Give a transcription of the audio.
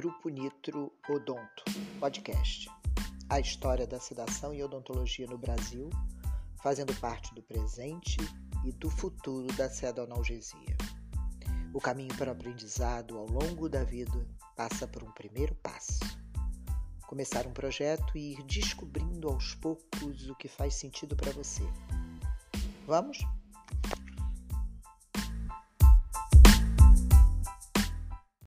Grupo Nitro Odonto Podcast. A história da sedação e odontologia no Brasil, fazendo parte do presente e do futuro da sedonalgesia. O caminho para o aprendizado ao longo da vida passa por um primeiro passo. Começar um projeto e ir descobrindo aos poucos o que faz sentido para você. Vamos?